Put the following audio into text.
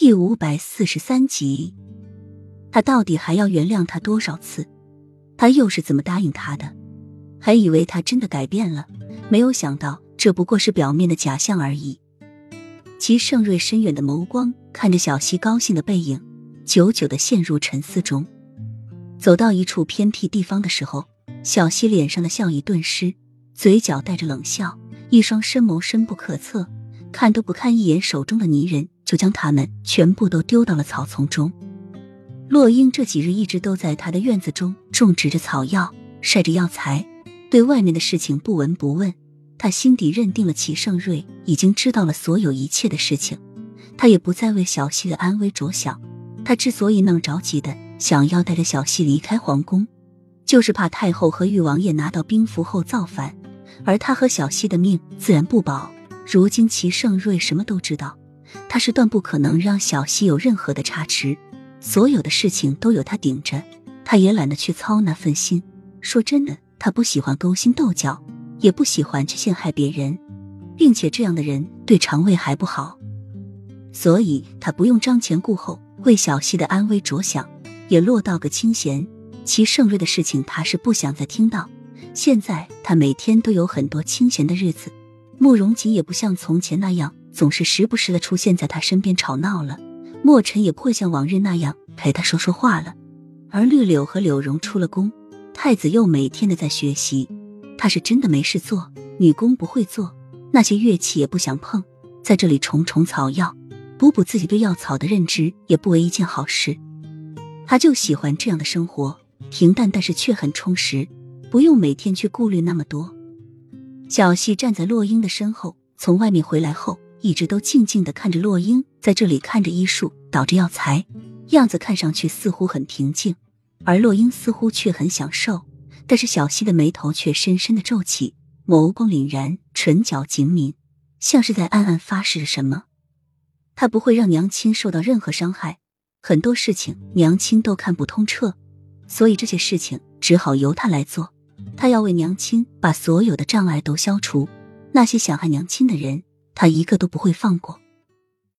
第五百四十三集，他到底还要原谅他多少次？他又是怎么答应他的？还以为他真的改变了，没有想到这不过是表面的假象而已。齐盛瑞深远的眸光看着小溪高兴的背影，久久的陷入沉思中。走到一处偏僻地方的时候，小溪脸上的笑意顿失，嘴角带着冷笑，一双深眸深不可测，看都不看一眼手中的泥人，就将他们全部都丢到了草丛中。洛英这几日一直都在他的院子中种植着草药，晒着药材，对外面的事情不闻不问。他心底认定了齐盛瑞已经知道了所有一切的事情，他也不再为小溪的安危着想。他之所以那么着急的想要带着小溪离开皇宫，就是怕太后和誉王爷拿到兵符后造反，而他和小溪的命自然不保。如今齐盛瑞什么都知道，他是断不可能让小溪有任何的差池，所有的事情都有他顶着，他也懒得去操那份心。说真的，他不喜欢勾心斗角。也不喜欢去陷害别人，并且这样的人对肠胃还不好，所以他不用张前顾后为小溪的安危着想，也落到个清闲。齐盛瑞的事情他是不想再听到。现在他每天都有很多清闲的日子，慕容锦也不像从前那样总是时不时的出现在他身边吵闹了，墨尘也不会像往日那样陪他说说话了。而绿柳和柳荣出了宫，太子又每天的在学习。他是真的没事做，女工不会做，那些乐器也不想碰，在这里虫虫草药，补补自己对药草的认知，也不为一件好事。他就喜欢这样的生活，平淡但是却很充实，不用每天去顾虑那么多。小溪站在洛英的身后，从外面回来后，一直都静静的看着洛英在这里看着医术，捣着药材，样子看上去似乎很平静，而洛英似乎却很享受。但是小溪的眉头却深深的皱起，眸光凛然，唇角紧抿，像是在暗暗发誓着什么。他不会让娘亲受到任何伤害，很多事情娘亲都看不通彻，所以这些事情只好由他来做。他要为娘亲把所有的障碍都消除，那些想害娘亲的人，他一个都不会放过。